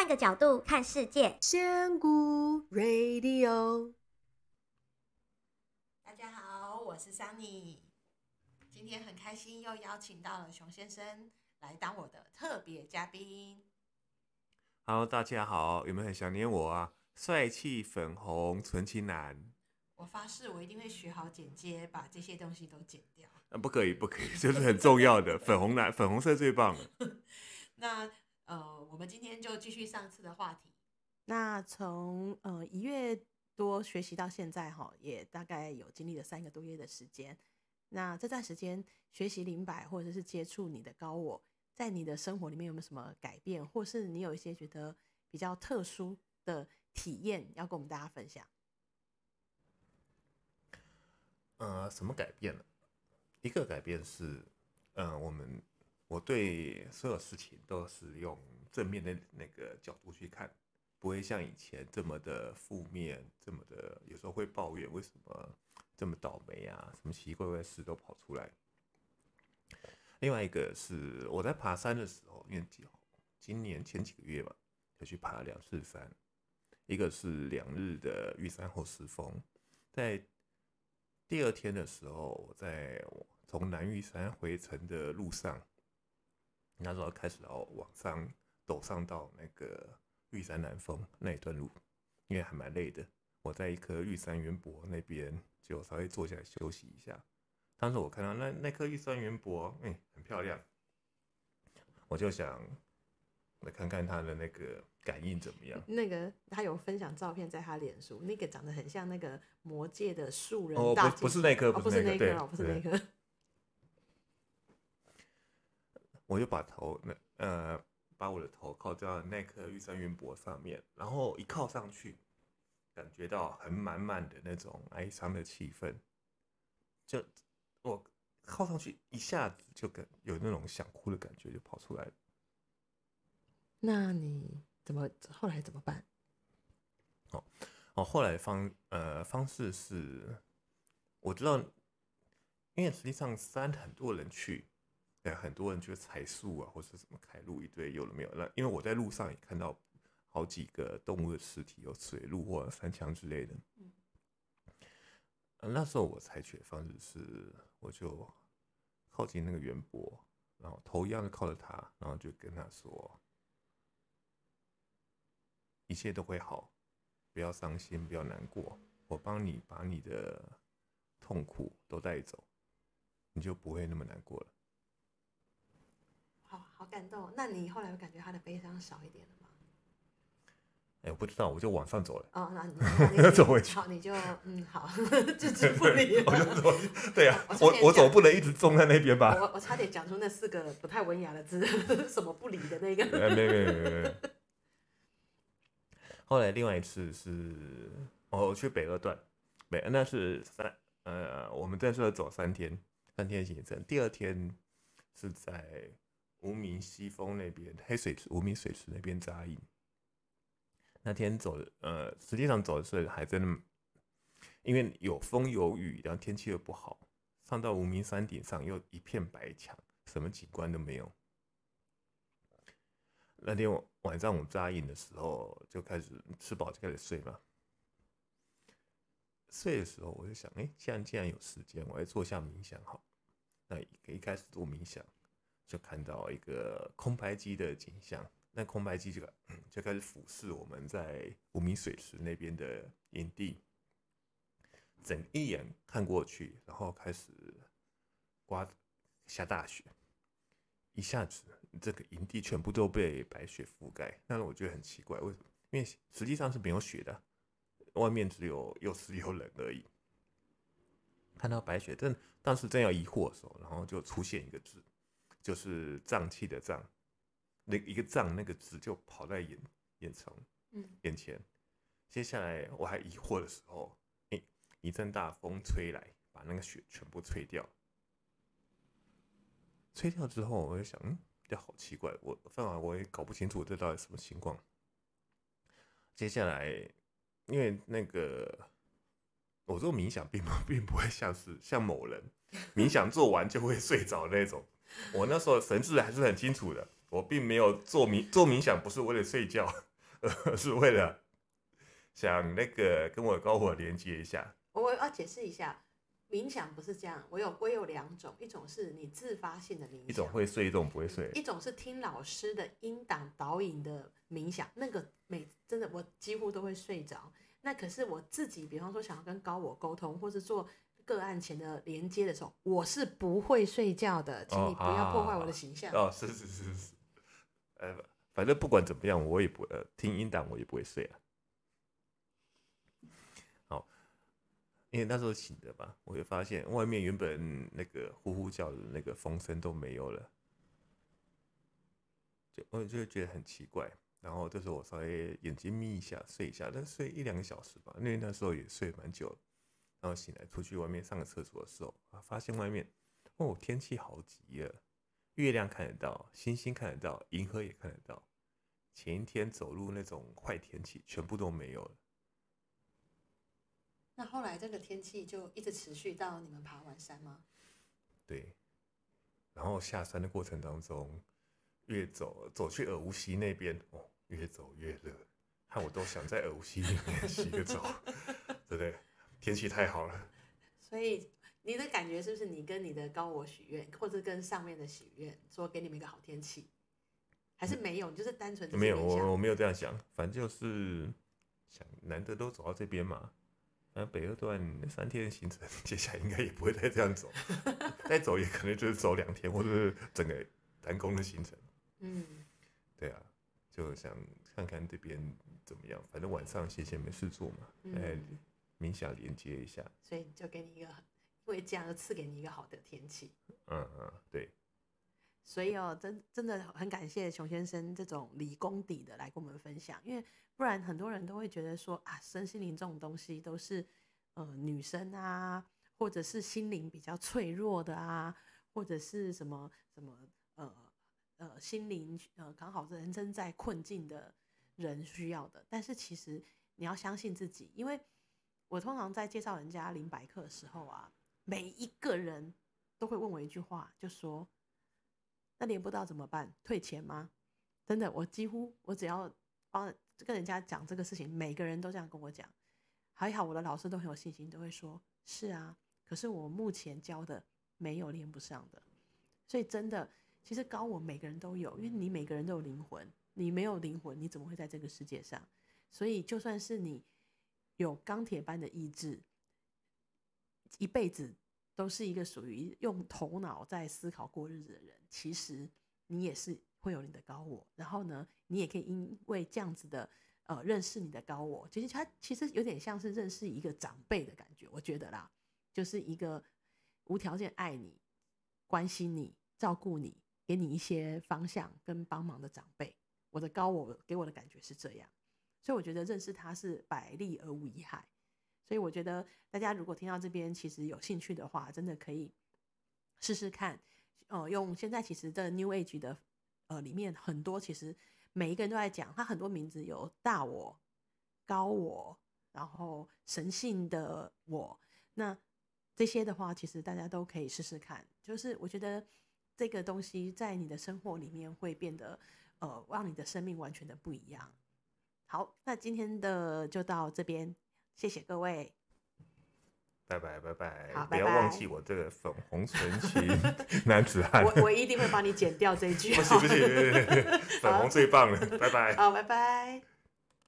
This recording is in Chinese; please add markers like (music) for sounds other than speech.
换个角度看世界。仙姑 Radio，大家好，我是 Sunny，今天很开心又邀请到了熊先生来当我的特别嘉宾。Hello，大家好，有没有很想念我啊？帅气粉红纯情男。我发誓，我一定会学好剪接，把这些东西都剪掉。啊，不可以，不可以，就是很重要的粉红男，粉红色最棒了。(laughs) 那呃，我们今天就继续上次的话题。那从呃一月多学习到现在哈，也大概有经历了三个多月的时间。那这段时间学习灵摆或者是接触你的高我，在你的生活里面有没有什么改变，或是你有一些觉得比较特殊的体验要跟我们大家分享？呃，什么改变了？一个改变是，呃，我们我对所有事情都是用正面的那个角度去看，不会像以前这么的负面，这么的有时候会抱怨为什么这么倒霉啊，什么奇奇怪怪的事都跑出来。另外一个是我在爬山的时候，因为今年前几个月吧，就去爬了两次山，一个是两日的玉山后石峰，在。第二天的时候，在从南玉山回程的路上，那时候开始要往上陡上到那个玉山南峰那一段路，因为还蛮累的。我在一棵玉山圆柏那边就稍微坐下来休息一下。当时我看到那那棵玉山圆柏，嗯，很漂亮，我就想。来看看它的那个感应怎么样？那个他有分享照片在他脸书，那个长得很像那个魔界的树人。哦，不，不是那棵，不是那棵，不是那棵。我就把头那呃，把我的头靠在那棵玉山云柏上面，然后一靠上去，感觉到很满满的那种哀伤的气氛。就我靠上去，一下子就感有那种想哭的感觉就跑出来了。那你怎么后来怎么办？哦哦，后来方呃方式是，我知道，因为实际上山很多人去，对，很多人去采树啊，或者什么开路一堆，有了没有？那因为我在路上也看到好几个动物的尸体，有水鹿或者山羌之类的。嗯，那时候我采取的方式是，我就靠近那个圆博，然后头一样的靠着他，然后就跟他说。一切都会好，不要伤心，不要难过。我帮你把你的痛苦都带走，你就不会那么难过了。好好感动。那你后来有感觉他的悲伤少一点了吗？哎、欸，我不知道，我就往上走了。哦，那你 (laughs) 要走回去。好，你就嗯好，(laughs) 置之不理。(laughs) 我就走。对呀、啊，我我，我总不能一直种在那边吧？我我差点讲出那四个不太文雅的字，什么不理的那个。没没没没没。后来另外一次是，哦我去北二段，北那是三呃，我们在这走三天，三天行程。第二天是在无名西峰那边黑水池、无名水池那边扎营。那天走呃，实际上走的是还真的，因为有风有雨，然后天气又不好，上到无名山顶上又一片白墙，什么景观都没有。那天晚上我扎营的时候，就开始吃饱就开始睡嘛。睡的时候我就想，哎，既然既然有时间，我来做下冥想好。那一开始做冥想，就看到一个空白机的景象。那空白机就就开始俯视我们在无名水池那边的营地，整一眼看过去，然后开始刮下大雪，一下子。这个营地全部都被白雪覆盖，但是我觉得很奇怪，为什么？因为实际上是没有雪的，外面只有又湿又冷而已。看到白雪，正当时正要疑惑的时候，然后就出现一个字，就是瘴气的瘴，那一个瘴那个字就跑在眼眼前，眼前。接下来我还疑惑的时候，哎，一阵大风吹来，把那个雪全部吹掉。吹掉之后，我就想，嗯。这好奇怪，我反而我也搞不清楚这到底什么情况。接下来，因为那个我做冥想并不并不会像是像某人冥想做完就会睡着那种。我那时候神志还是很清楚的，我并没有做冥做冥想不是为了睡觉，(laughs) 而是为了想那个跟我高我连接一下。我要解释一下，冥想不是这样。我有我有两种，一种是你自发性的冥想，一种会睡，一种不会睡。一种是听老师的音档导引的冥想，那个每真的我几乎都会睡着。那可是我自己，比方说想要跟高我沟通，或是做个案前的连接的时候，我是不会睡觉的，请你不要破坏我的形象。哦，是是是是，呃，反正不管怎么样，我也不呃听音档，我也不会睡啊。好，因为那时候醒的吧，我就发现外面原本那个呼呼叫的那个风声都没有了，就我就觉得很奇怪。然后这时候我稍微眼睛眯一下，睡一下，但睡一两个小时吧，因为那时候也睡蛮久了。然后醒来出去外面上个厕所的时候，啊，发现外面哦天气好极了，月亮看得到，星星看得到，银河也看得到。前一天走路那种坏天气全部都没有了。那后来这个天气就一直持续到你们爬完山吗？对。然后下山的过程当中，越走走去耳吴溪那边哦。越走越热，看我都想在耳吴溪里面 (laughs) 洗个澡，对不对？天气太好了。所以你的感觉是不是你跟你的高我许愿，或者跟上面的许愿，说给你们一个好天气，还是没有？你就是单纯没有，我我没有这样想，反正就是想难得都走到这边嘛。反正北二段三天的行程，接下来应该也不会再这样走，(laughs) 再走也可能就是走两天，或者是整个南宫的行程。嗯，对啊。就想看看这边怎么样，反正晚上闲闲没事做嘛，哎、嗯，冥想连接一下，所以就给你一个，因为这样就赐给你一个好的天气。嗯嗯，对。所以哦，真真的很感谢熊先生这种理工底的来跟我们分享，因为不然很多人都会觉得说啊，身心灵这种东西都是呃女生啊，或者是心灵比较脆弱的啊，或者是什么什么呃。呃，心灵呃，刚好人生在困境的人需要的，但是其实你要相信自己，因为我通常在介绍人家灵摆课的时候啊，每一个人都会问我一句话，就说：“那连不到怎么办？退钱吗？”真的，我几乎我只要帮跟人家讲这个事情，每个人都这样跟我讲。还好我的老师都很有信心，都会说：“是啊。”可是我目前教的没有连不上的，所以真的。其实高我每个人都有，因为你每个人都有灵魂，你没有灵魂，你怎么会在这个世界上？所以就算是你有钢铁般的意志，一辈子都是一个属于用头脑在思考过日子的人，其实你也是会有你的高我。然后呢，你也可以因为这样子的呃认识你的高我，其实他其实有点像是认识一个长辈的感觉，我觉得啦，就是一个无条件爱你、关心你、照顾你。给你一些方向跟帮忙的长辈，我的高我给我的感觉是这样，所以我觉得认识他是百利而无一害。所以我觉得大家如果听到这边其实有兴趣的话，真的可以试试看。呃，用现在其实的 New Age 的呃里面很多其实每一个人都在讲，他很多名字有大我、高我，然后神性的我，那这些的话其实大家都可以试试看。就是我觉得。这个东西在你的生活里面会变得，呃，让你的生命完全的不一样。好，那今天的就到这边，谢谢各位，拜拜拜拜，好，不要忘记我这个粉红纯情 (laughs) 男子汉，我我一定会帮你剪掉这一句，不行不行，粉红最棒了，拜拜，好，拜拜。